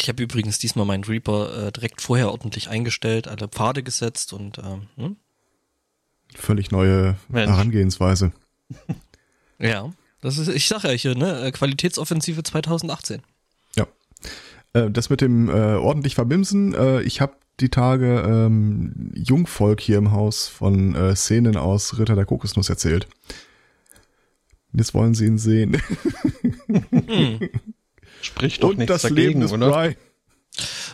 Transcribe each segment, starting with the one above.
Ich habe übrigens diesmal meinen Reaper äh, direkt vorher ordentlich eingestellt, alle Pfade gesetzt und ähm, hm? Völlig neue Mensch. Herangehensweise. ja, das ist, ich sage ja hier, ne, äh, Qualitätsoffensive 2018. Ja. Äh, das mit dem äh, ordentlich verbimsen, äh, ich habe die Tage ähm, Jungvolk hier im Haus von äh, Szenen aus Ritter der Kokosnuss erzählt. Jetzt wollen sie ihn sehen. hm. Spricht doch Und nichts das dagegen, Leben des oder? Bry.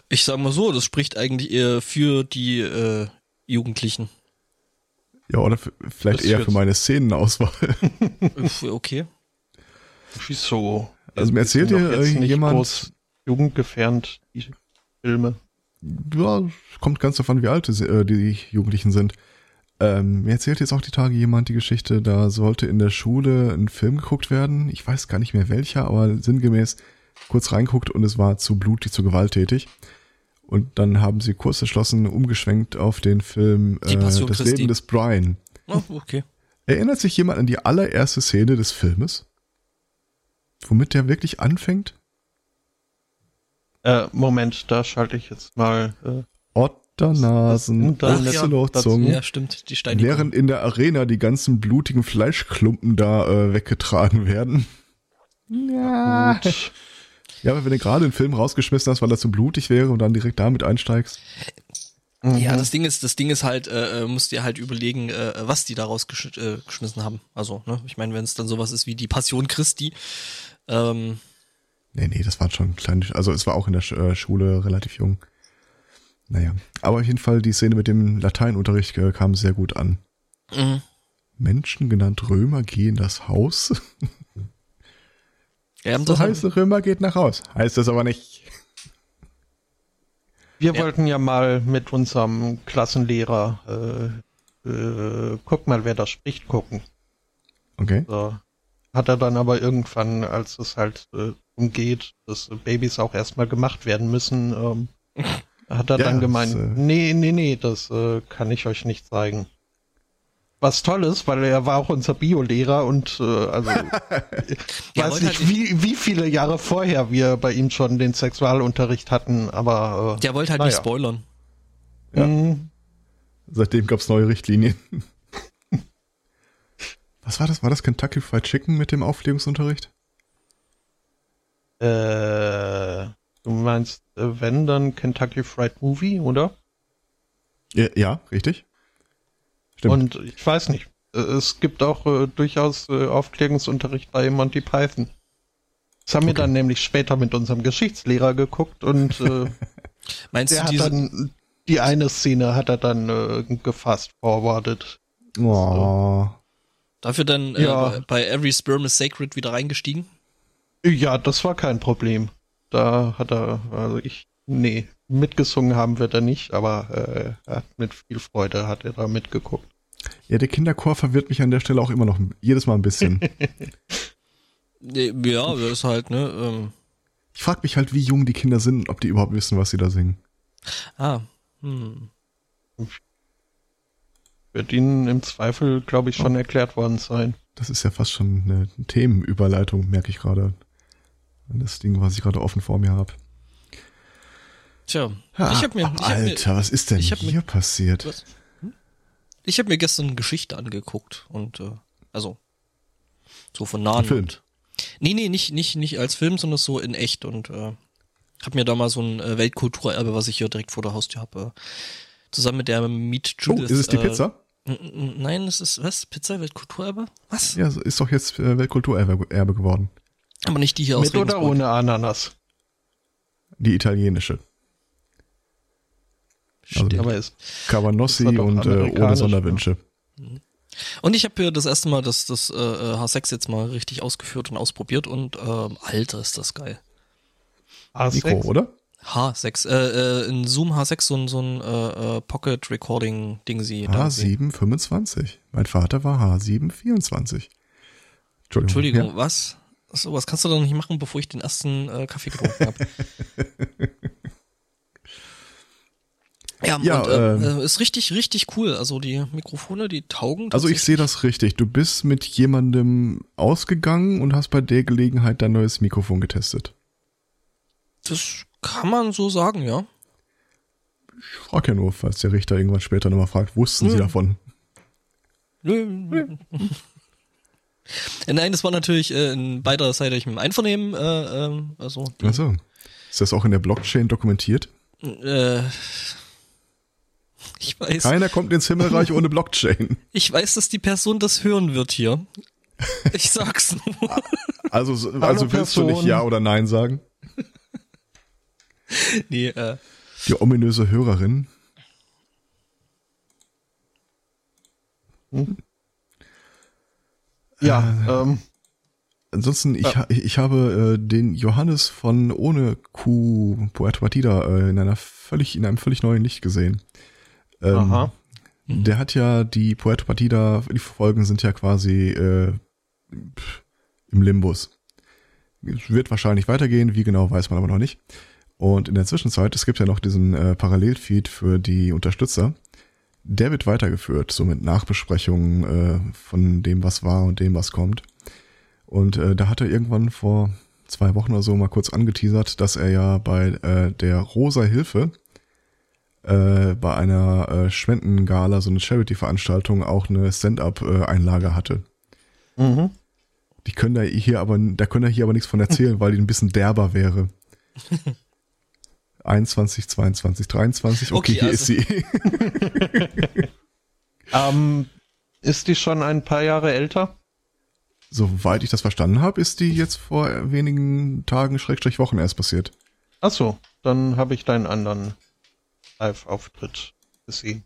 Ich sag mal so, das spricht eigentlich eher für die äh, Jugendlichen. Ja, oder vielleicht das eher für meine Szenenauswahl. okay. Wieso? Also mir erzählt dir jemand jugendgefährend die Filme. Ja, kommt ganz davon, wie alt äh, die Jugendlichen sind. Ähm, mir erzählt jetzt auch die Tage jemand die Geschichte, da sollte in der Schule ein Film geguckt werden. Ich weiß gar nicht mehr welcher, aber sinngemäß kurz reinguckt und es war zu blutig, zu gewalttätig. Und dann haben sie kurz entschlossen umgeschwenkt auf den Film äh, Das Christi. Leben des Brian. Oh, okay. Erinnert sich jemand an die allererste Szene des Filmes? Womit der wirklich anfängt? Äh, Moment, da schalte ich jetzt mal. Äh, Otternasen, Ozelotzungen. Ja, stimmt, die Steinigung. Während in der Arena die ganzen blutigen Fleischklumpen da äh, weggetragen werden. Ja. Ja, aber wenn du gerade einen Film rausgeschmissen hast, weil er zu blutig wäre und dann direkt damit einsteigst. Mhm. Ja, das Ding ist, das Ding ist halt, äh, äh musst dir halt überlegen, äh, was die da rausgeschmissen äh, haben. Also, ne, ich meine, wenn es dann sowas ist wie die Passion Christi, ähm, Nee, nee, das waren schon kleine, also es war auch in der äh, Schule relativ jung. Naja, aber auf jeden Fall die Szene mit dem Lateinunterricht äh, kam sehr gut an. Mhm. Menschen genannt Römer gehen das Haus. Ja, so heißt Römer geht nach Haus. Heißt das aber nicht. Wir ja. wollten ja mal mit unserem Klassenlehrer äh, äh, guck mal, wer da spricht, gucken. Okay. So. Hat er dann aber irgendwann, als es halt äh, umgeht, dass Babys auch erstmal gemacht werden müssen, ähm, hat er ja, dann gemeint, das, äh, nee, nee, nee, das äh, kann ich euch nicht zeigen. Was toll ist, weil er war auch unser Biolehrer und äh, also ich weiß nicht, halt wie, wie viele Jahre vorher wir bei ihm schon den Sexualunterricht hatten, aber äh, Der wollte halt naja. nicht spoilern. Ja. Mhm. Seitdem gab's neue Richtlinien. Was war das? War das Kentucky Fried Chicken mit dem Aufklärungsunterricht? Äh, du meinst, äh, wenn dann Kentucky Fried Movie, oder? Ja, ja richtig. Stimmt. Und ich weiß nicht, äh, es gibt auch äh, durchaus äh, Aufklärungsunterricht bei Monty Python. Das haben okay. wir dann nämlich später mit unserem Geschichtslehrer geguckt und äh, Meinst der du hat dann die eine Szene hat er dann äh, gefasst forwarded. Oh. So. Dafür dann ja. bei Every Sperm is Sacred wieder reingestiegen? Ja, das war kein Problem. Da hat er, also ich, nee, mitgesungen haben wir da nicht, aber äh, mit viel Freude hat er da mitgeguckt. Ja, der Kinderchor verwirrt mich an der Stelle auch immer noch jedes Mal ein bisschen. ja, das ist halt, ne? Ähm. Ich frage mich halt, wie jung die Kinder sind, ob die überhaupt wissen, was sie da singen. Ah, hm. Wird ihnen im Zweifel, glaube ich, schon oh. erklärt worden sein. Das ist ja fast schon eine Themenüberleitung, merke ich gerade das Ding, was ich gerade offen vor mir habe. Tja, ha, ich habe mir. Ich Alter, mir, was ist denn hier mir, passiert? Was? Hm? Ich habe mir gestern eine Geschichte angeguckt und äh, also so von nahen. Film. Und, nee, nee, nicht nicht nicht als Film, sondern so in echt und äh, habe mir da mal so ein äh, Weltkulturerbe, was ich hier direkt vor der Haustür habe, äh, zusammen mit der Meet Judith. Oh, ist es die äh, Pizza? Nein, es ist was? Pizza Weltkulturerbe? Was? Ja, ist doch jetzt äh, Weltkulturerbe geworden. Aber nicht die hier Mit aus oder ohne Ananas? Die italienische. Also aber ist, Cabanossi und äh, ohne Sonderwünsche. Mhm. Und ich habe hier das erste Mal das, das äh, H6 jetzt mal richtig ausgeführt und ausprobiert und ähm, Alter, ist das geil. H6? Mikro, oder? H6, äh, äh, in Zoom H6 so ein, so ein äh, äh Pocket Recording Ding sie. H725. Mein Vater war H724. Entschuldigung, Entschuldigung ja. was? So, was kannst du doch nicht machen, bevor ich den ersten äh, Kaffee getrunken habe. ja, ja und, äh, äh, ist richtig, richtig cool. Also die Mikrofone, die taugen. Also ich sehe das richtig. Du bist mit jemandem ausgegangen und hast bei der Gelegenheit dein neues Mikrofon getestet. Das Kann man so sagen, ja. Ich frage ja nur, falls der Richter irgendwann später nochmal fragt, wussten Sie davon? Nein, das war natürlich äh, in beiderseitigem Einvernehmen. Äh, äh, also, also, ist das auch in der Blockchain dokumentiert? Äh, ich weiß. Keiner kommt ins Himmelreich ohne Blockchain. Ich weiß, dass die Person das hören wird hier. Ich sag's nur. Also, also willst du nicht Ja oder Nein sagen? nee, äh. Die ominöse Hörerin. Hm. Ja, äh, ähm. Ansonsten, ich, ja. ich, ich habe äh, den Johannes von ohne Q Puerto Partida äh, in einer völlig, in einem völlig neuen Licht gesehen. Ähm, Aha. Der hat ja die Puerto Partida, die Folgen sind ja quasi äh, im Limbus. Es wird wahrscheinlich weitergehen, wie genau weiß man aber noch nicht. Und in der Zwischenzeit, es gibt ja noch diesen äh, Parallelfeed für die Unterstützer. Der wird weitergeführt, so mit Nachbesprechungen äh, von dem, was war und dem, was kommt. Und äh, da hat er irgendwann vor zwei Wochen oder so mal kurz angeteasert, dass er ja bei äh, der Rosa Hilfe äh, bei einer äh, Spendengala, so eine Charity-Veranstaltung, auch eine Stand-up-Einlage hatte. Mhm. Die können da hier aber, da können da hier aber nichts von erzählen, weil die ein bisschen derber wäre. 21, 22, 23, okay, okay hier also. ist sie. ähm, ist die schon ein paar Jahre älter? Soweit ich das verstanden habe, ist die jetzt vor wenigen Tagen, Schrägstrich Wochen erst passiert. Ach so, dann habe ich deinen anderen Live-Auftritt gesehen.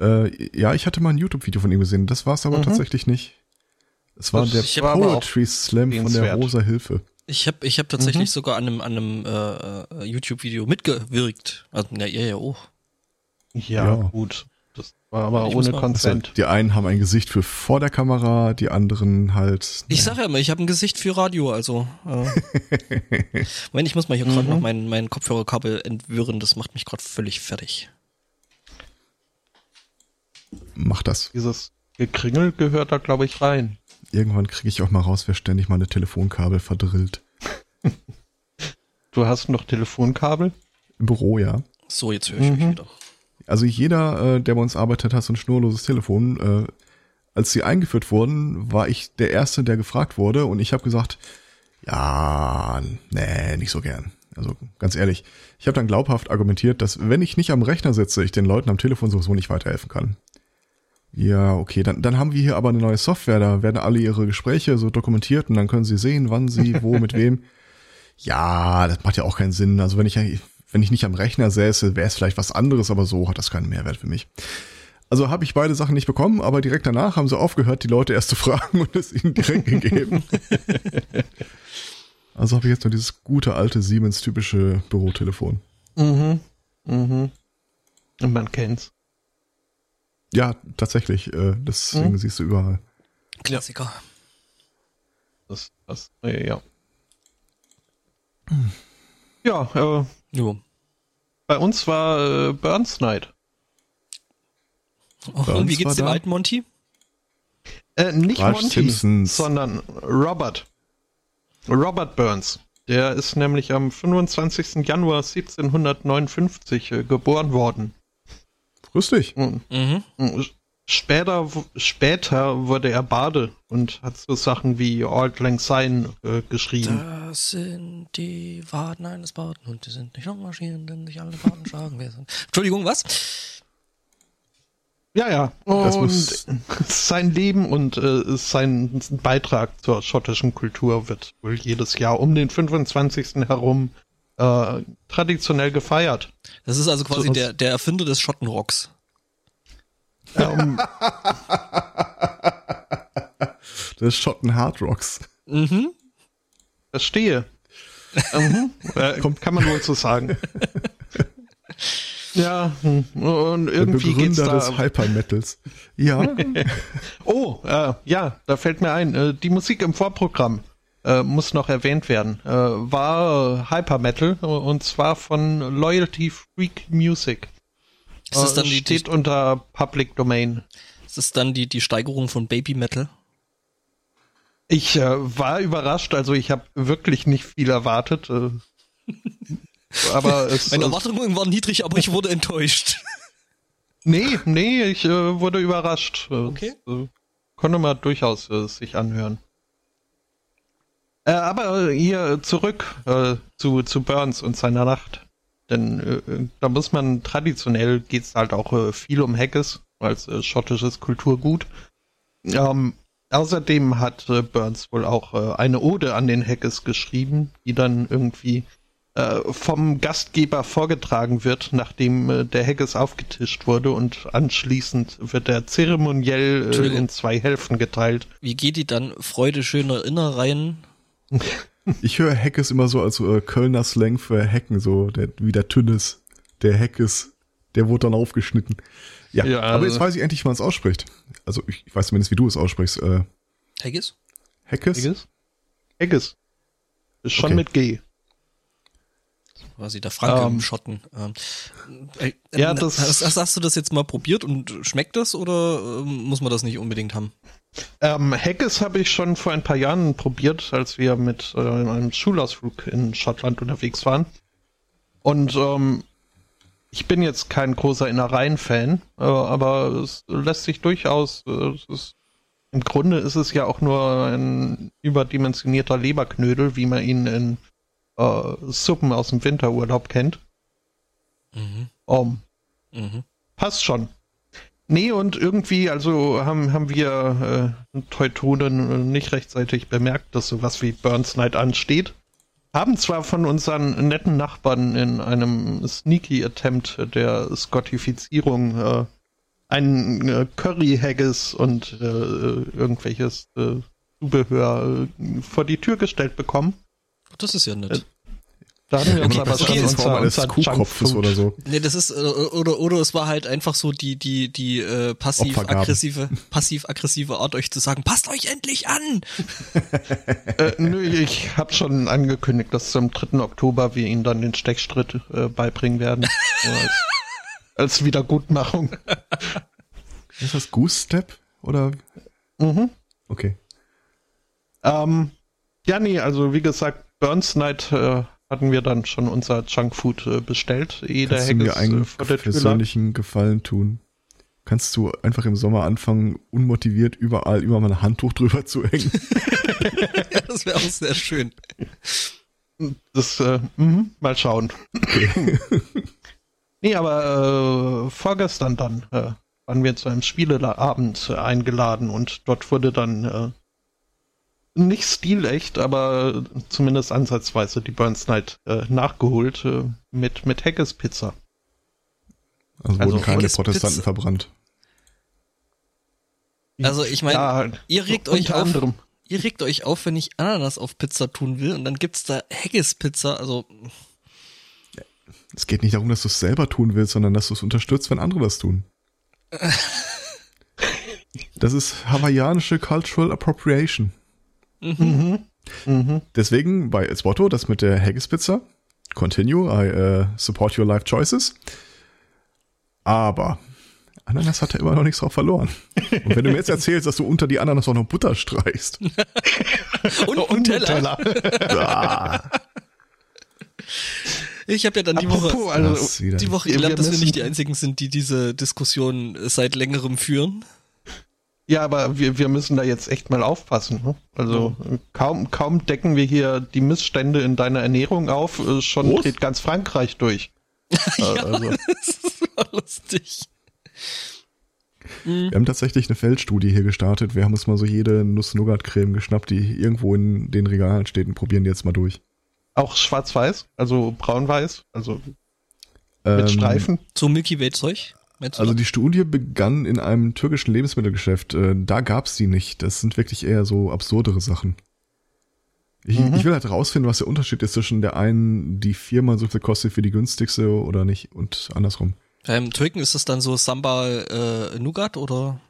Äh, ja, ich hatte mal ein YouTube-Video von ihm gesehen. Das war es aber mhm. tatsächlich nicht. Es war das der Poetry Slam von der Rosa Hilfe. Ich habe ich hab tatsächlich mhm. sogar an einem, an einem äh, äh YouTube-Video mitgewirkt. Also, ja, ihr ja auch. Ja, ja, gut. Das war aber ich ohne Consent. Also, die einen haben ein Gesicht für vor der Kamera, die anderen halt. Ich sag ja immer, ich habe ein Gesicht für Radio, also. Äh. Moment, ich muss mal hier mhm. gerade noch mein, mein Kopfhörerkabel entwirren, das macht mich gerade völlig fertig. Mach das. Dieses Gekringel gehört da, glaube ich, rein. Irgendwann kriege ich auch mal raus, wer ständig meine Telefonkabel verdrillt. du hast noch Telefonkabel? Im Büro, ja. So, jetzt höre ich mhm. mich wieder. Also jeder, äh, der bei uns arbeitet, hat so ein schnurloses Telefon. Äh, als sie eingeführt wurden, war ich der Erste, der gefragt wurde und ich habe gesagt, ja, nee, nicht so gern. Also ganz ehrlich, ich habe dann glaubhaft argumentiert, dass wenn ich nicht am Rechner sitze, ich den Leuten am Telefon sowieso nicht weiterhelfen kann. Ja, okay, dann, dann haben wir hier aber eine neue Software, da werden alle ihre Gespräche so dokumentiert und dann können sie sehen, wann sie, wo, mit wem. Ja, das macht ja auch keinen Sinn. Also wenn ich, wenn ich nicht am Rechner säße, wäre es vielleicht was anderes, aber so hat das keinen Mehrwert für mich. Also habe ich beide Sachen nicht bekommen, aber direkt danach haben sie aufgehört, die Leute erst zu fragen und es ihnen direkt gegeben. also habe ich jetzt nur dieses gute alte Siemens-typische Bürotelefon. Mhm. Mhm. Und man kennt's. Ja, tatsächlich. Äh, deswegen mhm. siehst du überall. Klassiker. Das, das, äh, ja. Ja, äh, jo. bei uns war äh, Burns Night. Oh, und wie geht's dem da? alten Monty? Äh, nicht Ralph Monty, Simpsons. sondern Robert. Robert Burns. Der ist nämlich am 25. Januar 1759 äh, geboren worden. Grüß dich. Mhm. Später, später wurde er Bade und hat so Sachen wie Auld Lang Syne äh, geschrieben. Das sind die Waden eines Baden und die sind nicht noch marschieren, denn sich alle Baden schlagen. Wer sind. Entschuldigung, was? Ja, ja. Und sein Leben und äh, sein Beitrag zur schottischen Kultur wird wohl jedes Jahr um den 25. herum äh, traditionell gefeiert. Das ist also quasi so, der, der Erfinder des Schottenrocks. Um, des Schotten Hardrocks. Mhm. Verstehe. mhm. äh, kann man wohl so sagen. Ja, hm. und irgendwie Der geht's da. des Hyper Metals. Ja. oh, äh, ja, da fällt mir ein, äh, die Musik im Vorprogramm äh, muss noch erwähnt werden. Äh, war Hyper Metal und zwar von Loyalty Freak Music. Ist das dann äh, steht die, unter Public Domain. Ist das dann die, die Steigerung von Baby Metal? Ich äh, war überrascht, also ich habe wirklich nicht viel erwartet. Äh, aber es, Meine Erwartungen waren niedrig, aber ich wurde enttäuscht. Nee, nee, ich äh, wurde überrascht. Okay. Das, äh, konnte man durchaus äh, sich anhören. Äh, aber hier zurück äh, zu, zu Burns und seiner Nacht. Denn äh, da muss man traditionell geht's halt auch äh, viel um Haggis als äh, schottisches Kulturgut. Ähm, außerdem hat äh, Burns wohl auch äh, eine Ode an den Haggis geschrieben, die dann irgendwie äh, vom Gastgeber vorgetragen wird, nachdem äh, der Haggis aufgetischt wurde und anschließend wird er zeremoniell äh, in zwei Hälften geteilt. Wie geht die dann? Freude schöner Innereien? Ich höre Hackes immer so als äh, Kölner Slang für Hacken, so der, wie der Tünnes. Der Hackes, der wurde dann aufgeschnitten. Ja, Ja, aber jetzt also- weiß ich endlich, wie man es ausspricht. Also ich, ich weiß zumindest, wie du es aussprichst. Äh? Hackes? Haggis? Haggis. Ist schon Okay. mit G. Quasi der Franke Ähm. im Schotten. Ähm, äh, Ja, äh, das- hast, hast, hast du das jetzt mal probiert und schmeckt das oder ähm, muss man das nicht unbedingt haben? Ähm, Haggis habe ich schon vor ein paar Jahren probiert, als wir mit äh, einem Schulausflug in Schottland unterwegs waren. Und ähm, ich bin jetzt kein großer Innereien-Fan, äh, aber es lässt sich durchaus, äh, ist, im Grunde ist es ja auch nur ein überdimensionierter Leberknödel, wie man ihn in äh, Suppen aus dem Winterurlaub kennt. Mhm. Um, Mhm. passt schon. Nee, und irgendwie, also haben, haben wir äh, Teutonen äh, nicht rechtzeitig bemerkt, dass sowas wie Burns Night ansteht. Haben zwar von unseren netten Nachbarn in einem sneaky Attempt der Scottifizierung äh, einen äh, Curry-Haggis und äh, irgendwelches äh, Zubehör äh, vor die Tür gestellt bekommen. Das ist ja nett. Da haben wir uns Okay, aber in Form unser, unser Kuhkopfes oder so. Nee, das ist, oder, oder es war halt einfach so die, die, die äh, passiv-aggressive, passiv-aggressive Art, euch zu sagen, passt euch endlich an! Äh, nö, ich habe schon angekündigt, dass zum 3. Oktober wir ihnen dann den Stechstritt äh, beibringen werden. Als, als Wiedergutmachung. Ist das Goose Step? Oder? Mhm. Okay. Ähm, ja, nee, also wie gesagt, Burns Night äh, hatten wir dann schon unser Junkfood äh, bestellt, ehe der Kannst du mir äh, einen vor der Tür lag. persönlichen Gefallen tun? Kannst du einfach im Sommer anfangen, unmotiviert überall über mein Handtuch drüber zu hängen? ja, das wäre auch sehr schön. Das, äh, mhm, mal schauen. nee, aber äh, vorgestern dann äh, waren wir zu einem Spieleabend äh, eingeladen und dort wurde dann äh, nicht stilecht, aber zumindest ansatzweise die Burns Night äh, nachgeholt äh, mit, mit Haggis Pizza. Also, Also wurden keine Haggis Protestanten Pizza- verbrannt. Also ich meine, Ja, ihr regt euch auf, anderem. ihr regt euch auf, wenn ich Ananas auf Pizza tun will und dann gibt's da Haggis-Pizza, also Es geht nicht darum, dass du es selber tun willst, sondern dass du es unterstützt, wenn andere das tun. Das ist hawaiianische Cultural Appropriation. Mhm. Mhm. Deswegen bei Esbotto das mit der Haggis Pizza. Continue, I uh, support your life choices. Aber Ananas hat ja immer noch nichts drauf verloren. Und wenn du mir jetzt erzählst, dass du unter die Ananas auch noch Butter streichst. und Nutella. ah, Ich habe ja dann die Woche also, die Woche gelernt, dass wir nicht die einzigen sind, die diese Diskussion seit längerem führen. Ja, aber wir, wir müssen da jetzt echt mal aufpassen. Ne? Also äh, kaum, kaum decken wir hier die Missstände in deiner Ernährung auf, äh, schon Groß? dreht ganz Frankreich durch. Äh, also, Das war lustig. wir haben tatsächlich eine Feldstudie hier gestartet. Wir haben uns mal so jede Nuss-Nougat-Creme geschnappt, die irgendwo in den Regalen steht und probieren die jetzt mal durch. auch schwarz-weiß, also braun-weiß, also Ähm, mit Streifen. So Milky Way Zeug? meinst du Also die Studie begann in einem türkischen Lebensmittelgeschäft. Äh, Da gab's die nicht. Das sind wirklich eher so absurdere Sachen. Ich, Mhm. ich will halt rausfinden, was der Unterschied ist zwischen der einen, die viermal so viel kostet wie die günstigste oder nicht und andersrum. Beim Türken ist es dann so Sambal äh, Nougat oder?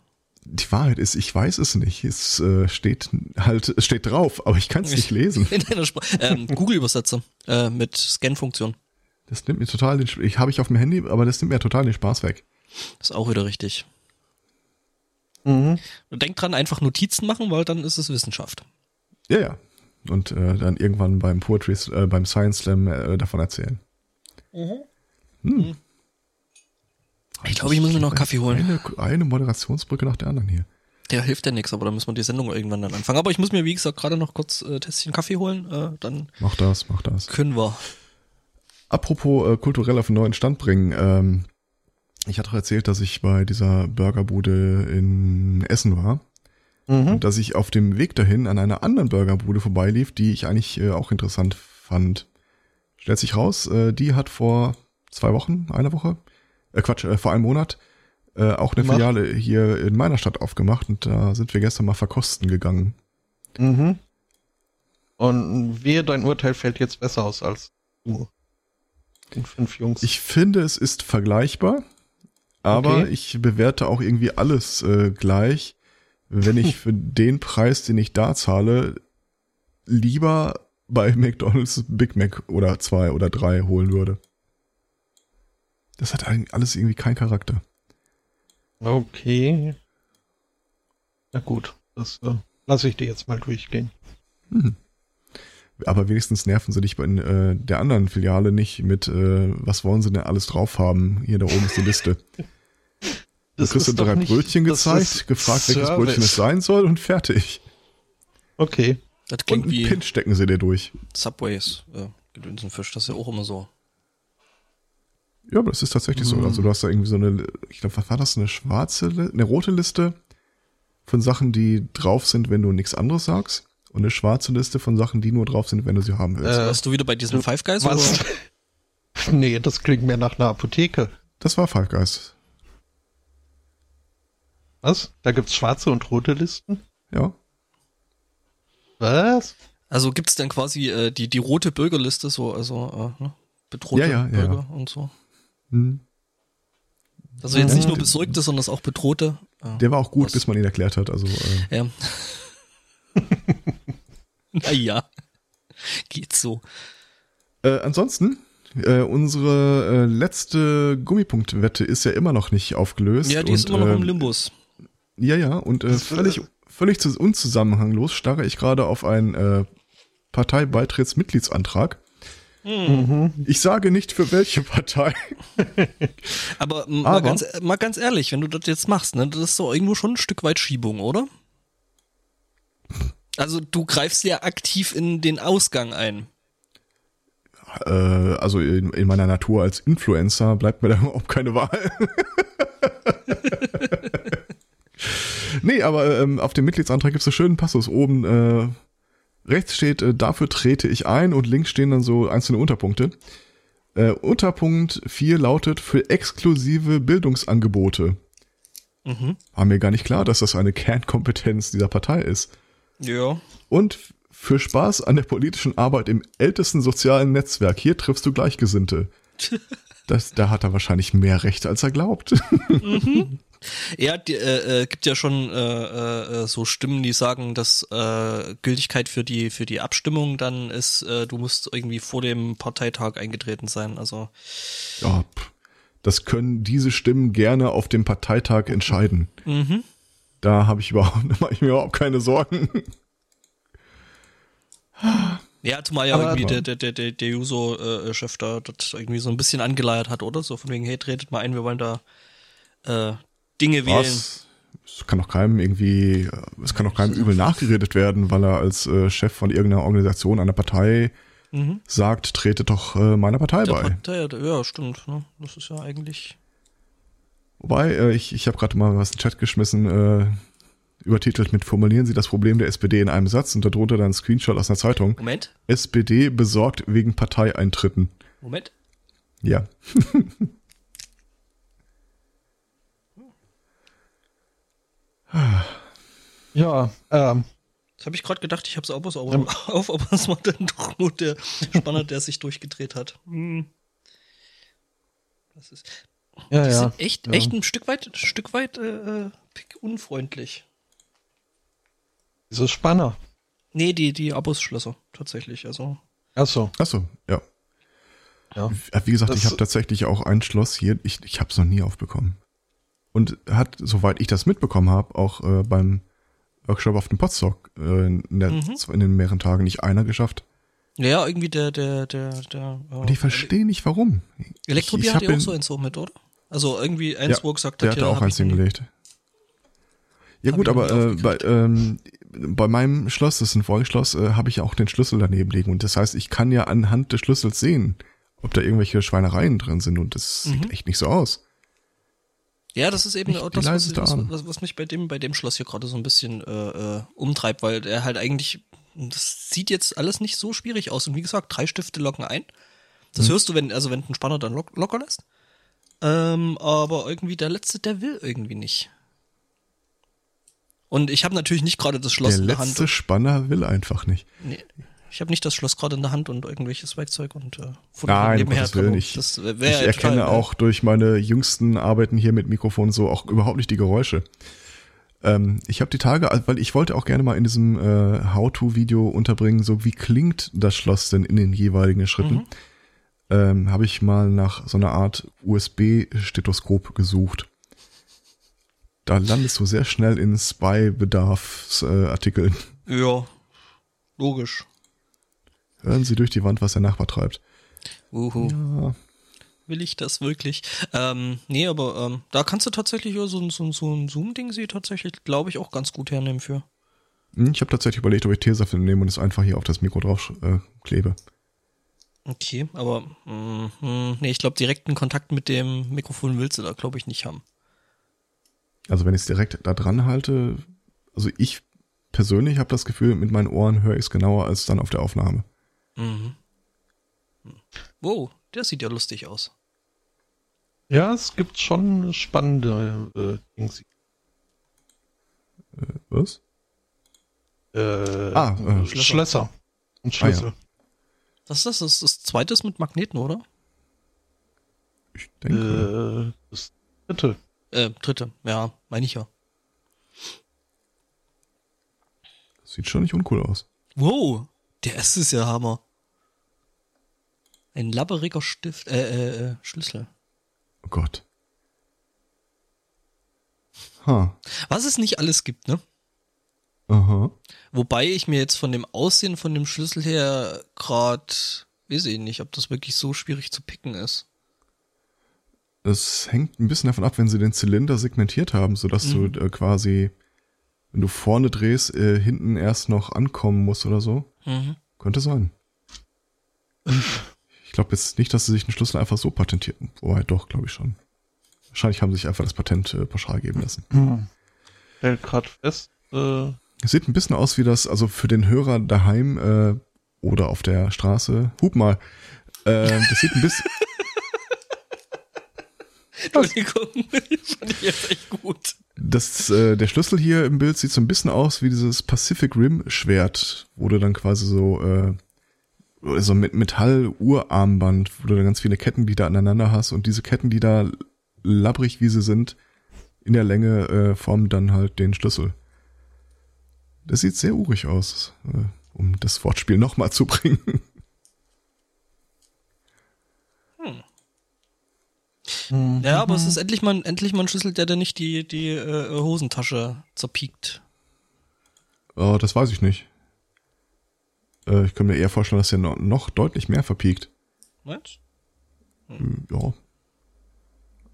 Die Wahrheit ist, ich weiß es nicht. Es äh, steht halt, es steht drauf, aber ich kann es nicht lesen. In einer Sprache. Ähm, Google-Übersetzer äh, mit Scan-Funktion. Das nimmt mir total den, ich habe ich auf dem Handy, aber das nimmt mir total den Spaß weg. Ist auch wieder richtig. Mhm. Denk dran, einfach Notizen machen, weil dann ist es Wissenschaft. Ja, ja. Und äh, dann irgendwann beim Poetry, äh, beim Science Slam äh, davon erzählen. Mhm. Hm. Ich glaube, ich muss mir noch Kaffee holen. Eine, eine Moderationsbrücke nach der anderen hier. Ja, hilft ja nichts, aber dann müssen wir die Sendung irgendwann dann anfangen. Aber ich muss mir, wie gesagt, gerade noch kurz äh, Tässchen Kaffee holen. Äh, dann mach das, mach das. Können wir. Apropos äh, kulturell auf einen neuen Stand bringen. Ähm, ich hatte erzählt, dass ich bei dieser Burgerbude in Essen war. Mhm. Und dass ich auf dem Weg dahin an einer anderen Burgerbude vorbeilief, die ich eigentlich äh, auch interessant fand. Stellt sich raus, äh, die hat vor zwei Wochen, eine Woche, äh, Quatsch, äh, vor einem Monat, äh, auch eine Mach. Filiale hier in meiner Stadt aufgemacht und da sind wir gestern mal verkosten gegangen. Mhm. Und wie dein Urteil fällt jetzt besser aus als du. Den fünf Jungs. Ich finde, es ist vergleichbar, aber okay. ich bewerte auch irgendwie alles äh, gleich, wenn ich für den Preis, den ich da zahle, lieber bei McDonald's Big Mac oder zwei oder drei holen würde. Das hat alles irgendwie keinen Charakter. Okay. Na gut, das äh, lasse ich dir jetzt mal durchgehen. Hm. Aber wenigstens nerven sie dich bei äh, der anderen Filiale nicht mit, äh, was wollen sie denn alles drauf haben? Hier da oben ist die Liste. Das du kriegst drei Brötchen gezeigt, gefragt, Service. welches Brötchen es sein soll und fertig. Okay. Das klingt und wie Pin stecken sie dir durch. Subways, äh, Gedönsenfisch, das ist ja auch immer so. Ja, aber das ist tatsächlich mhm. so. Also du hast da irgendwie so eine, ich glaube, was war das, eine schwarze, eine rote Liste von Sachen, die drauf sind, wenn du nichts anderes sagst. Und eine schwarze Liste von Sachen, die nur drauf sind, wenn du sie haben willst. Äh, Warst du wieder bei diesen Five Guys? Was? Oder? nee, das klingt mehr nach einer Apotheke. Das war Five Guys. Was? Da gibt's schwarze und rote Listen? Ja. Was? Also gibt's dann quasi äh, die, die rote Bürgerliste, so, also äh, ne? bedrohte ja, ja, Bürger ja. und so. Hm. Also jetzt nicht nur Besorgte, sondern auch Bedrohte. Der war auch gut, Was? bis man ihn erklärt hat. Also, äh. Ja. naja, geht so. Äh, ansonsten, äh, unsere äh, letzte Gummipunktwette ist ja immer noch nicht aufgelöst. Ja, die und, ist immer noch im ähm, Limbus. Ja, ja, und äh, völlig, völlig zu, unzusammenhanglos starre ich gerade auf einen äh, Parteibeitrittsmitgliedsantrag. Mhm. Ich sage nicht für welche Partei. Aber, mal, Aber ganz, mal ganz ehrlich, wenn du das jetzt machst, ne, das ist doch irgendwo schon ein Stück weit Schiebung, oder? Also du greifst ja aktiv in den Ausgang ein. Äh, also in, in meiner Natur als Influencer bleibt mir da überhaupt keine Wahl. nee, aber ähm, auf dem Mitgliedsantrag gibt es einen schönen Passus oben. Äh, rechts steht, äh, dafür trete ich ein und links stehen dann so einzelne Unterpunkte. Äh, Unterpunkt 4 lautet für exklusive Bildungsangebote. Mhm. War mir gar nicht klar, dass das eine Kernkompetenz dieser Partei ist. Ja. Und für Spaß an der politischen Arbeit im ältesten sozialen Netzwerk. Hier triffst du Gleichgesinnte. Das, da hat er wahrscheinlich mehr Recht, als er glaubt. Mhm. Ja, die, äh, äh, gibt ja schon äh, äh, so Stimmen, die sagen, dass äh, Gültigkeit für die für die Abstimmung dann ist, äh, du musst irgendwie vor dem Parteitag eingetreten sein. Also ja, das können diese Stimmen gerne auf dem Parteitag entscheiden. Mhm. Da habe ich überhaupt, mache ich mir überhaupt keine Sorgen. Ja, zumal ja irgendwie der, der, der, der Juso-Chef da das irgendwie so ein bisschen angeleiert hat, oder? So von wegen, hey, tretet mal ein, wir wollen da äh, Dinge wählen. Was? Es kann doch keinem irgendwie, es kann doch keinem übel nachgeredet werden, weil er als äh, Chef von irgendeiner Organisation, einer Partei mhm. sagt, trete doch äh, meiner Partei der bei. Partei, ja, stimmt. Ne? Das ist ja eigentlich. Wobei, äh, ich, ich habe gerade mal was in den Chat geschmissen, äh, übertitelt mit Formulieren Sie das Problem der SPD in einem Satz und darunter dann ein Screenshot aus einer Zeitung. Moment. SPD besorgt wegen Parteieintritten. Moment. Ja. Ja, ähm. Das habe ich gerade gedacht, ich habe es auch was ähm, auf, aber es war dann doch nur der Spanner, der sich durchgedreht hat. Hm. Das ist. Ja, die ja. sind echt, ja. echt ein Stück weit, ein Stück weit äh, äh unfreundlich. Diese Spanner. Nee, die, die Abusschlösser, tatsächlich. Also. Ach so. Ach so, ja. Ja. Wie gesagt, das ich habe tatsächlich auch ein Schloss hier. Ich, ich habe es noch nie aufbekommen. Und hat, soweit ich das mitbekommen habe, auch äh, beim Workshop auf dem Podstock äh, in, der, mhm. in den mehreren Tagen nicht einer geschafft. Ja, irgendwie der, der, der, der. Und ich verstehe nicht warum. Elektrobier hat ja auch so eins so mit, oder? Also irgendwie eins, ja, wo gesagt hat, der hat auch eins hingelegt. Ja gut, aber äh, bei, ähm, bei meinem Schloss, das ist ein Volksschloss, äh, habe ich auch den Schlüssel daneben liegen. Und das heißt, ich kann ja anhand des Schlüssels sehen, ob da irgendwelche Schweinereien drin sind. Und das mhm. sieht echt nicht so aus. Ja, das ist eben auch das, was, was, was, mich bei dem, bei dem Schloss hier gerade so ein bisschen äh, äh, umtreibt, weil der halt eigentlich, das sieht jetzt alles nicht so schwierig aus. Und wie gesagt, drei Stifte locken ein. Das mhm. hörst du, wenn, also wenn ein Spanner dann lock, locker lässt. Ähm, aber irgendwie der letzte, der will irgendwie nicht. Und ich habe natürlich nicht gerade das Schloss der in der Hand. Der letzte Spanner will einfach nicht. Nee. Ich habe nicht das Schloss gerade in der Hand und irgendwelches Werkzeug und äh, Nein, nebenher Willen nicht. Das ich ja erkenne total, auch durch meine jüngsten Arbeiten hier mit Mikrofon so auch überhaupt nicht die Geräusche. Ähm, ich habe die Tage, weil ich wollte auch gerne mal in diesem äh, How-to-Video unterbringen, so wie klingt das Schloss denn in den jeweiligen Schritten. Mhm. Ähm, habe ich mal nach so einer Art USB-Stethoskop gesucht da landest du sehr schnell in Spy-Bedarfsartikeln. Äh, ja, logisch. Hören Sie durch die Wand, was der Nachbar treibt. Uhu. Ja. Will ich das wirklich? Ähm, nee, aber ähm, da kannst du tatsächlich so, so, so ein Zoom-Ding sie tatsächlich, glaube ich, auch ganz gut hernehmen für. Hm, ich habe tatsächlich überlegt, ob ich Tesafilm nehme und es einfach hier auf das Mikro drauf äh, klebe. Okay, aber mh, hm, nee, ich glaube, direkten Kontakt mit dem Mikrofon willst du da, glaube ich, nicht haben. Also wenn ich es direkt da dran halte, also ich persönlich habe das Gefühl, mit meinen Ohren höre ich es genauer als dann auf der Aufnahme. Mhm. Wow, der sieht ja lustig aus. Ja, es gibt schon spannende äh, Dings. Äh, was? Äh, ah, äh, Schlösser. Schlösser und Schlüssel. Ah, ja. Was ist das? Das ist das zweite mit Magneten, oder? Ich denke. Äh, das dritte. Äh, dritte, ja, meine ich ja. sieht schon nicht uncool aus. Wow, der erste ist ja Hammer. Ein labberiger Stift, äh, äh, äh Schlüssel. Oh Gott. Ha. Was es nicht alles gibt, ne? Aha. Wobei ich mir jetzt von dem Aussehen von dem Schlüssel her grad, weiß ich nicht, ob das wirklich so schwierig zu picken ist. Es hängt ein bisschen davon ab, wenn sie den Zylinder segmentiert haben, sodass mhm. du äh, quasi, wenn du vorne drehst, äh, hinten erst noch ankommen musst oder so. Mhm. Könnte sein. Ich glaube jetzt nicht, dass sie sich einen Schlüssel einfach so patentieren. Wobei, doch, glaube ich schon. Wahrscheinlich haben sie sich einfach das Patent äh, pauschal geben lassen. Mhm. Stellt gerade fest. Äh es sieht ein bisschen aus wie das, also für den Hörer daheim äh, oder auf der Straße. Hup mal. Äh, das sieht ein bisschen. Entschuldigung, fand ich jetzt echt gut. Das, äh, der Schlüssel hier im Bild sieht so ein bisschen aus wie dieses Pacific Rim Schwert, wo du dann quasi so, äh, so mit Metall-Urarmband, wo du dann ganz viele Kettenglieder aneinander hast und diese Kettenglieder, labbrig wie sie sind, in der Länge äh, formen dann halt den Schlüssel. Das sieht sehr urig aus, äh, um das Wortspiel nochmal zu bringen. Mhm. Ja, aber es ist endlich mal, endlich mal ein Schlüssel, der dann nicht die, die äh, Hosentasche zerpiekt. Oh, das weiß ich nicht. Äh, ich kann mir eher vorstellen, dass der noch, noch deutlich mehr verpiekt. Was? Hm. Ja.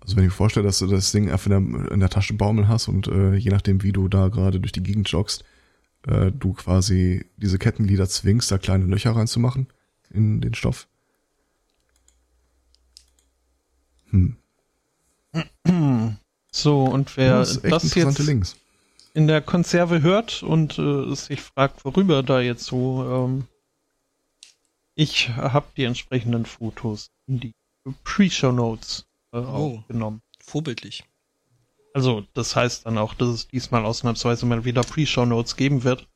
Also wenn ich mir vorstelle, dass du das Ding einfach in der, in der Tasche baumeln hast und äh, je nachdem, wie du da gerade durch die Gegend joggst, äh, du quasi diese Kettenglieder zwingst, da kleine Löcher reinzumachen in den Stoff. Hm. So, und wer das, das jetzt Links. in der Konserve hört und äh, sich fragt, worüber da jetzt so, ähm, ich habe die entsprechenden Fotos in die Pre-Show Notes äh, oh, aufgenommen. Vorbildlich. Also, das heißt dann auch, dass es diesmal ausnahmsweise mal wieder Pre-Show Notes geben wird.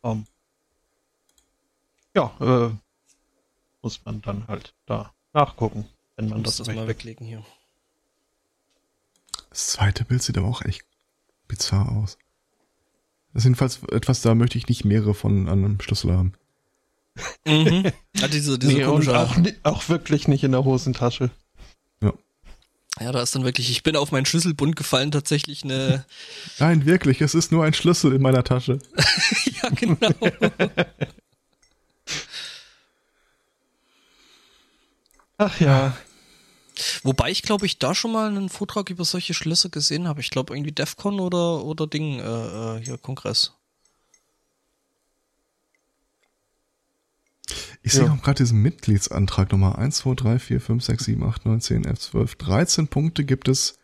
Um, ähm, ja, äh, muss man dann halt da nachgucken wenn man das, das mal weglegen hier. Das zweite Bild sieht aber auch echt bizarr aus. Das ist jedenfalls etwas, da möchte ich nicht mehrere von an einem Schlüssel haben. mhm. Hat diese, diese nee, komische auch, auch wirklich nicht in der Hosentasche. Ja. Ja, da ist dann wirklich, ich bin auf meinen Schlüsselbund gefallen, tatsächlich eine. Nein, wirklich, es ist nur ein Schlüssel in meiner Tasche. ja, genau. Ach ja. Wobei ich glaube, ich da schon mal einen Vortrag über solche Schlösser gesehen habe. Ich glaube irgendwie DEFCON oder oder Ding äh, äh hier Kongress. Ich ja. sehe auch gerade diesen Mitgliedsantrag Nummer 1, 2, 3, 4, 5, 6, 7, 8, 9, 10, 11, 12, 13 Punkte gibt es,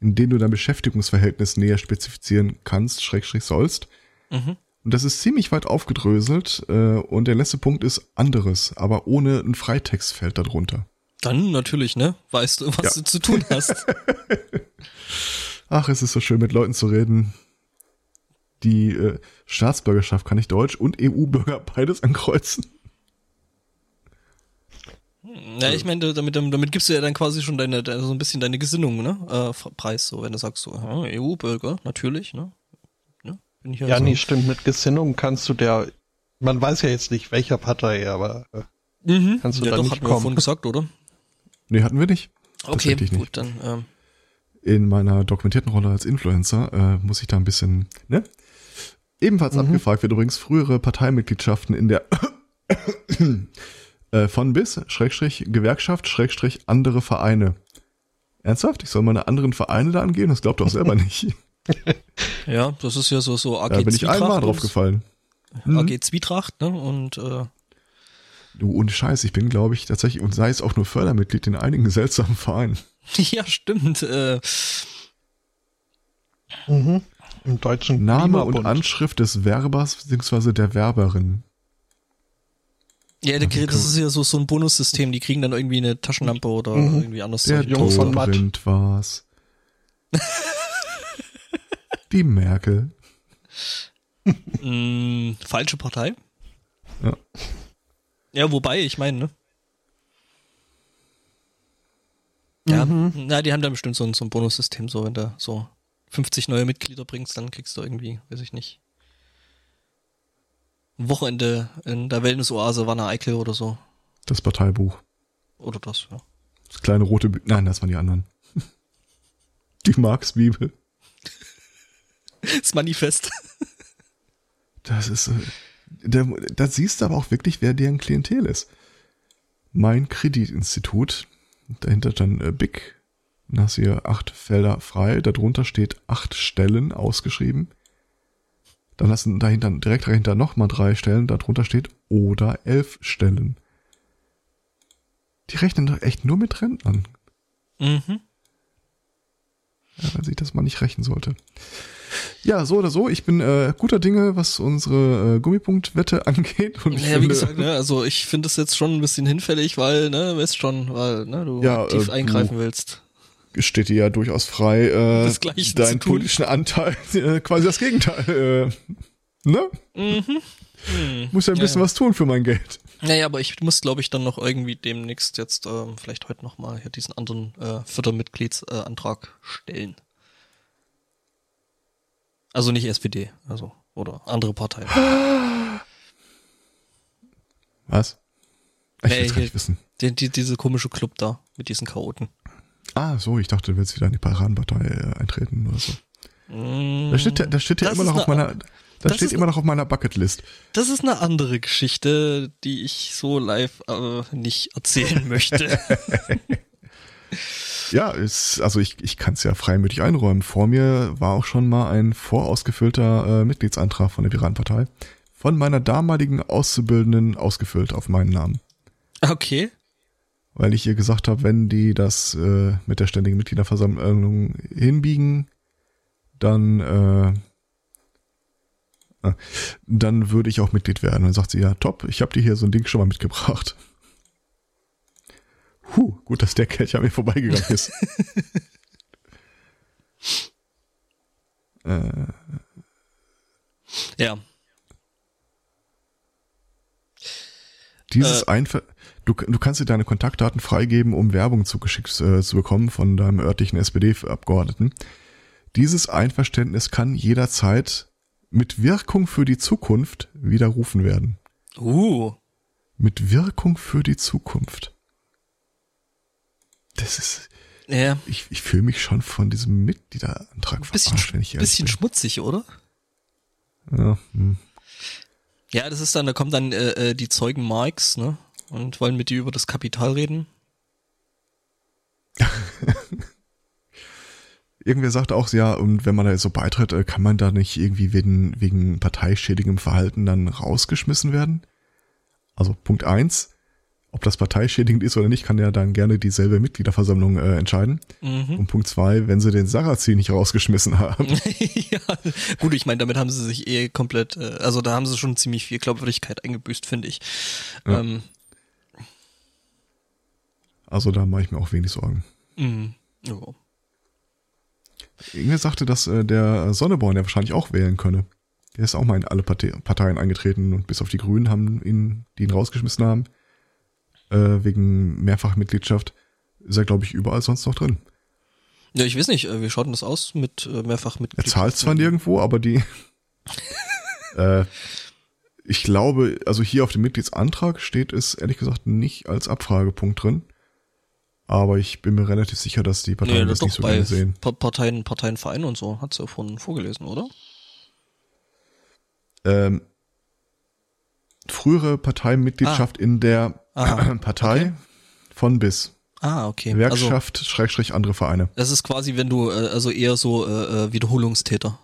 in denen du dein Beschäftigungsverhältnis näher spezifizieren kannst, Schrägstrich sollst. Mhm. Und das ist ziemlich weit aufgedröselt äh, und der letzte Punkt ist anderes, aber ohne ein Freitextfeld darunter. Dann natürlich, ne? Weißt du, was ja. du zu tun hast. Ach, es ist so schön, mit Leuten zu reden. Die äh, Staatsbürgerschaft kann ich Deutsch und EU-Bürger beides ankreuzen. Ja, ich meine, damit, damit gibst du ja dann quasi schon deine, so ein bisschen deine Gesinnung, ne? Äh, Preis, so, wenn du sagst so, EU-Bürger, natürlich, ne? ne? Bin ich ja, ja so. nee, stimmt. Mit Gesinnung kannst du der, man weiß ja jetzt nicht, welcher Partei, aber äh, mhm. kannst du ja, da doch, nicht hatten kommen. Vorhin gesagt, oder? Nee, hatten wir nicht. Okay, nicht. gut, dann. Ähm. In meiner dokumentierten Rolle als Influencer äh, muss ich da ein bisschen, ne? Ebenfalls mhm. abgefragt wird übrigens frühere Parteimitgliedschaften in der äh, von bis, Schrägstrich, Gewerkschaft, Schrägstrich, andere Vereine. Ernsthaft? Ich soll meine anderen Vereine da angehen? Das glaubt doch selber nicht. ja, das ist ja so, so AG Da bin ich einmal drauf gefallen. Hm. AG Zwietracht, ne? Und äh, Du, ohne Scheiß, ich bin, glaube ich, tatsächlich, und sei es auch nur Fördermitglied in einigen seltsamen Vereinen. Ja, stimmt. Äh. Mhm. Im deutschen Name und Anschrift des Werbers bzw. der Werberin. Ja, der, das ist ja so, so ein Bonussystem. Die kriegen dann irgendwie eine Taschenlampe oder mhm. irgendwie anders. Der Junge von Matt. war's. Die Merkel. mm, falsche Partei. Ja. Ja, wobei, ich meine, ne? Ja, mhm. na, die haben da bestimmt so ein, so ein Bonussystem, so wenn du so 50 neue Mitglieder bringst, dann kriegst du irgendwie, weiß ich nicht, ein Wochenende in der Wellness-Oase Wanne Eickel oder so. Das Parteibuch. Oder das, ja. Das kleine rote, Bü nein, das waren die anderen. Die Marx-Bibel. Das Manifest. Das ist, äh, da, da siehst du aber auch wirklich, wer deren Klientel ist. Mein Kreditinstitut, dahinter dann äh, BIC, dann hast du hier acht Felder frei, darunter steht acht Stellen ausgeschrieben. Dann hast du dahinter, direkt dahinter nochmal drei Stellen, darunter steht oder elf Stellen. Die rechnen doch echt nur mit Rentnern. Mhm. Ja, weil sich das mal nicht rächen sollte. Ja, so oder so. Ich bin äh, guter Dinge, was unsere äh, Gummipunktwette angeht. Und ja, finde, wie gesagt, ne, also ich finde es jetzt schon ein bisschen hinfällig, weil, ne, weißt schon, weil ne, du ja, tief äh, eingreifen willst. Steht dir ja durchaus frei, äh, deinen politischen Anteil, äh, quasi das Gegenteil. Äh, ne? Mhm. Hm. Muss ja ein bisschen ja, ja. was tun für mein Geld. Naja, aber ich muss, glaube ich, dann noch irgendwie demnächst jetzt, ähm, vielleicht heute nochmal hier diesen anderen äh, Fördermitgliedsantrag äh, stellen. Also nicht SPD, also oder andere Parteien. Was? Ich will hey, nicht wissen. Die, die, diese komische Club da mit diesen Chaoten. Ah, so, ich dachte, du willst wieder in die Piratenpartei äh, eintreten oder so. Mm, da steht, da steht ja immer noch auf meiner, da steht immer noch auf meiner Bucketlist. Das ist eine andere Geschichte, die ich so live äh, nicht erzählen möchte. Ja, ist, also ich, ich kann es ja freimütig einräumen. Vor mir war auch schon mal ein vorausgefüllter äh, Mitgliedsantrag von der Piratenpartei. Von meiner damaligen Auszubildenden ausgefüllt auf meinen Namen. Okay. Weil ich ihr gesagt habe, wenn die das äh, mit der ständigen Mitgliederversammlung hinbiegen, dann äh, äh dann würde ich auch Mitglied werden. Und dann sagt sie, ja, top, ich habe dir hier so ein Ding schon mal mitgebracht. Puh, gut, dass der Kelch an mir vorbeigegangen ist. äh. Ja. Dieses äh. Einver du, du kannst dir deine Kontaktdaten freigeben, um Werbung zugeschickt äh, zu bekommen von deinem örtlichen SPD-Abgeordneten. Dieses Einverständnis kann jederzeit mit Wirkung für die Zukunft widerrufen werden. Uh. Mit Wirkung für die Zukunft das ist. Ja. Ich, ich fühle mich schon von diesem Mitgliederantrag bisschen, verarscht, wenn ich Bisschen bin. schmutzig, oder? Ja. Hm. Ja, das ist dann, da kommen dann äh, äh, die Zeugen Marx, ne? Und wollen mit dir über das Kapital reden. Irgendwer sagte auch, ja, und wenn man da so beitritt, äh, kann man da nicht irgendwie wegen, wegen parteischädigem Verhalten dann rausgeschmissen werden? Also Punkt eins, ob das parteischädigend ist oder nicht, kann ja dann gerne dieselbe Mitgliederversammlung äh, entscheiden. Mhm. Und Punkt zwei, wenn sie den Sarrazin nicht rausgeschmissen haben. ja, gut, ich meine, damit haben sie sich eh komplett, äh, also da haben sie schon ziemlich viel Glaubwürdigkeit eingebüßt, finde ich. Ja. Ähm. Also da mache ich mir auch wenig Sorgen. Mhm. Oh. Irgendwer sagte, dass äh, der Sonneborn ja wahrscheinlich auch wählen könne. Der ist auch mal in alle Parteien eingetreten und bis auf die Grünen haben ihn, die ihn rausgeschmissen haben, äh, wegen Mehrfachmitgliedschaft, ist er, glaube ich, überall sonst noch drin. Ja, ich weiß nicht, äh, wie schaut denn das aus mit äh, Mehrfachmitgliedschaft? Er zahlt zwar nirgendwo, aber die, äh, ich glaube, also hier auf dem Mitgliedsantrag steht es ehrlich gesagt nicht als Abfragepunkt drin. Aber ich bin mir relativ sicher, dass die Parteien nee, das nicht so gerne sehen. Parteien, Parteien, Vereine und so hat sie ja vorhin vorgelesen, oder? Ähm, frühere Parteimitgliedschaft ah. in der Aha. Partei okay. von bis. Ah, okay. Werkschaft, also, Schrägstrich, andere Vereine. Das ist quasi, wenn du, äh, also eher so äh, äh, Wiederholungstäter.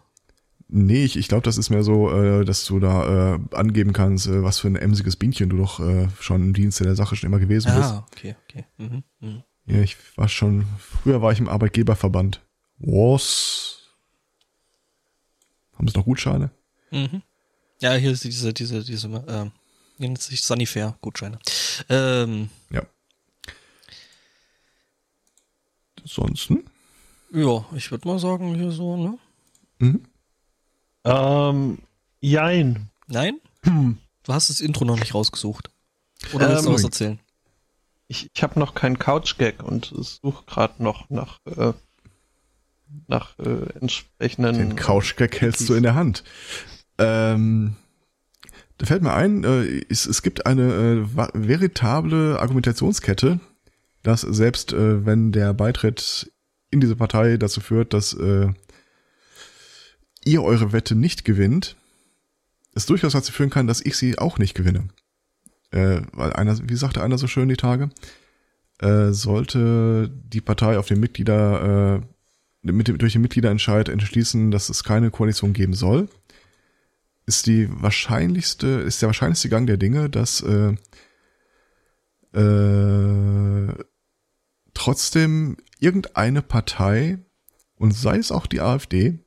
Nee, ich, ich glaube, das ist mehr so, äh, dass du da äh, angeben kannst, äh, was für ein emsiges Bienchen du doch äh, schon im Dienste der Sache schon immer gewesen bist. Ah, okay, okay. Mhm, mh. Ja, ich war schon, früher war ich im Arbeitgeberverband. Was? Haben Sie noch Gutscheine? Mhm. Ja, hier ist diese, diese, diese, äh, nennt sich Sunnyfair Gutscheine. Ähm, ja. Ansonsten? Ja, ich würde mal sagen, hier so, ne? Mhm. Ähm, jein. Nein? Hm. Du hast das Intro noch nicht rausgesucht. Oder willst ähm, du was erzählen? Ich, ich habe noch keinen Couch-Gag und suche gerade noch nach, äh, nach äh, entsprechenden. Den Couch-Gag hältst du in der Hand. Ähm, da fällt mir ein, äh, es, es gibt eine äh, veritable Argumentationskette, dass selbst äh, wenn der Beitritt in diese Partei dazu führt, dass äh, ihr eure Wette nicht gewinnt, es durchaus dazu führen kann, dass ich sie auch nicht gewinne. Äh, weil einer, wie sagte einer so schön die Tage, äh, sollte die Partei auf den Mitglieder, mit durch den Mitgliederentscheid entschließen, dass es keine Koalition geben soll, ist die wahrscheinlichste, ist der wahrscheinlichste Gang der Dinge, dass äh, äh, trotzdem irgendeine Partei und sei es auch die AfD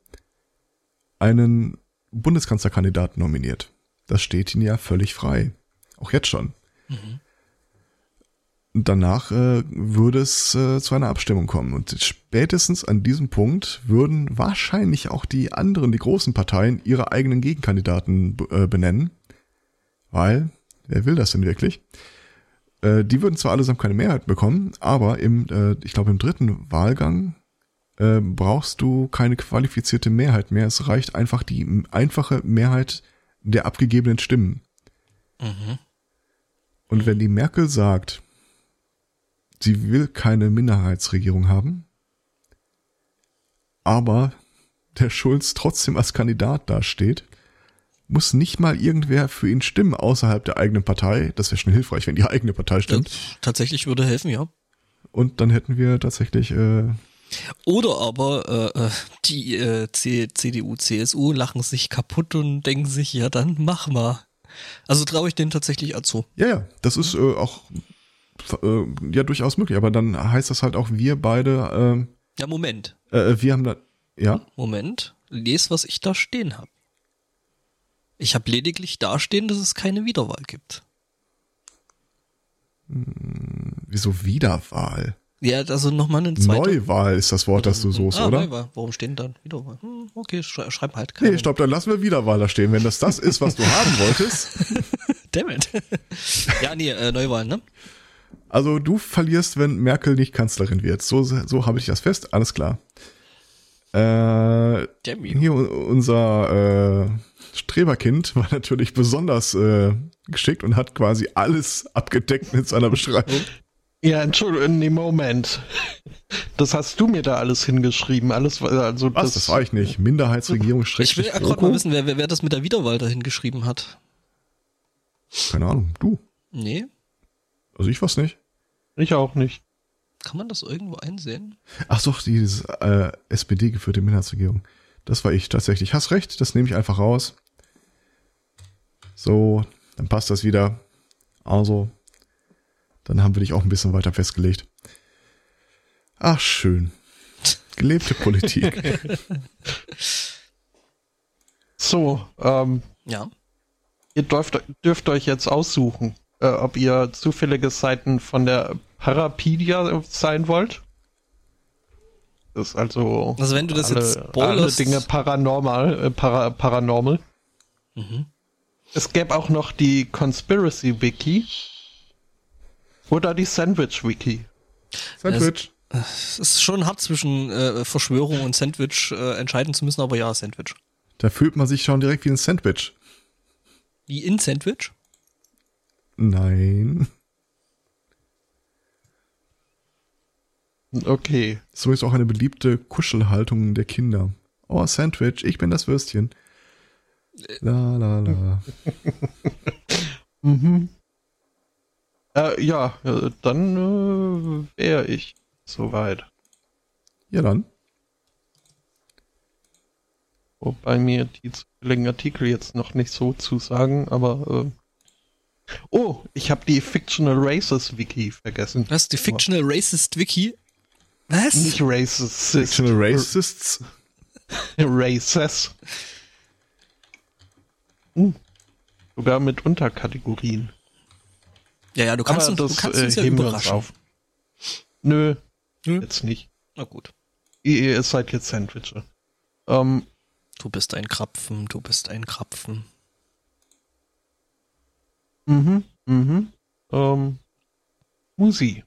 einen Bundeskanzlerkandidaten nominiert. Das steht ihnen ja völlig frei. Auch jetzt schon. Mhm. Danach äh, würde es äh, zu einer Abstimmung kommen. Und spätestens an diesem Punkt würden wahrscheinlich auch die anderen, die großen Parteien, ihre eigenen Gegenkandidaten äh, benennen. Weil, wer will das denn wirklich? Äh, die würden zwar allesamt keine Mehrheit bekommen, aber im, äh, ich glaube, im dritten Wahlgang äh, brauchst du keine qualifizierte Mehrheit mehr. Es reicht einfach die einfache Mehrheit der abgegebenen Stimmen. Mhm. Und wenn die Merkel sagt, sie will keine Minderheitsregierung haben, aber der Schulz trotzdem als Kandidat dasteht, muss nicht mal irgendwer für ihn stimmen außerhalb der eigenen Partei. Das wäre schon hilfreich, wenn die eigene Partei stimmt. Ja, tatsächlich würde helfen, ja. Und dann hätten wir tatsächlich. Äh, Oder aber äh, äh die äh, CDU, CSU lachen sich kaputt und denken sich, ja dann mach mal. Also traue ich denen tatsächlich zu. Ja, ja, das ist äh, auch äh, ja durchaus möglich, aber dann heißt das halt auch, wir beide. Äh, ja, Moment. Äh, wir haben da. Ja. Moment. Les, was ich da stehen habe. Ich habe lediglich dastehen, dass es keine Wiederwahl gibt. Hm, wieso Wiederwahl? Ja, also nochmal eine zweite. Neuwahl ist das Wort, das du suchst, ah, oder? Neuwahl. Warum stehen dann Wiederwahl? Hm, okay, schreib halt keine. Nee, stopp, dann lassen wir Wiederwahl da stehen, wenn das das ist, was du haben wolltest. Damn it. ja, nee, äh, Neuwahl, ne? Also du verlierst, wenn Merkel nicht Kanzlerin wird. So, so habe ich das fest, alles klar. Äh, hier unser äh, Streberkind war natürlich besonders äh, geschickt und hat quasi alles abgedeckt mit seiner Beschreibung. Ja, Entschuldigung, nee, Moment. Das hast du mir da alles hingeschrieben. Alles, also Was, das, das war ich nicht. Minderheitsregierung Ich will ja gerade mal wissen, wer, wer das mit der Wiederwahl da hingeschrieben hat. Keine Ahnung, du. Nee. Also ich weiß nicht. Ich auch nicht. Kann man das irgendwo einsehen? Ach doch, diese äh, SPD-geführte Minderheitsregierung. Das war ich tatsächlich. Hast recht, das nehme ich einfach raus. So, dann passt das wieder. Also, dann haben wir dich auch ein bisschen weiter festgelegt. Ach, schön. Gelebte Politik. so, ähm, ja. Ihr dürft, dürft euch jetzt aussuchen, äh, ob ihr zufällige Seiten von der Parapedia sein wollt. Das ist also. Also wenn du das alle, jetzt spoilerst. Alle Dinge paranormal, äh, para, paranormal. Mhm. Es gäbe auch noch die Conspiracy Wiki. Oder die Sandwich Wiki. Sandwich. Es ist schon hart zwischen äh, Verschwörung und Sandwich äh, entscheiden zu müssen, aber ja, Sandwich. Da fühlt man sich schon direkt wie ein Sandwich. Wie in Sandwich? Nein. Okay. So ist auch eine beliebte Kuschelhaltung der Kinder. Oh, Sandwich, ich bin das Würstchen. La la la. mhm. Äh, ja, dann äh, wäre ich soweit. Ja, dann. Wobei mir die zufälligen Artikel jetzt noch nicht so zusagen, aber äh Oh, ich habe die Fictional Racist Wiki vergessen. Was? Die Fictional Racist Wiki? Was? Nicht Racist. Fictional Racists? Races. Uh, sogar mit Unterkategorien. Ja, ja, du kannst, uns, das, du kannst uns äh, ja überraschen. Auf. Nö, hm? jetzt nicht. Na gut. Ihr, ihr seid jetzt Sandwiche. Ähm, du bist ein Krapfen, du bist ein Krapfen. Mhm, mhm. Ähm, Musi.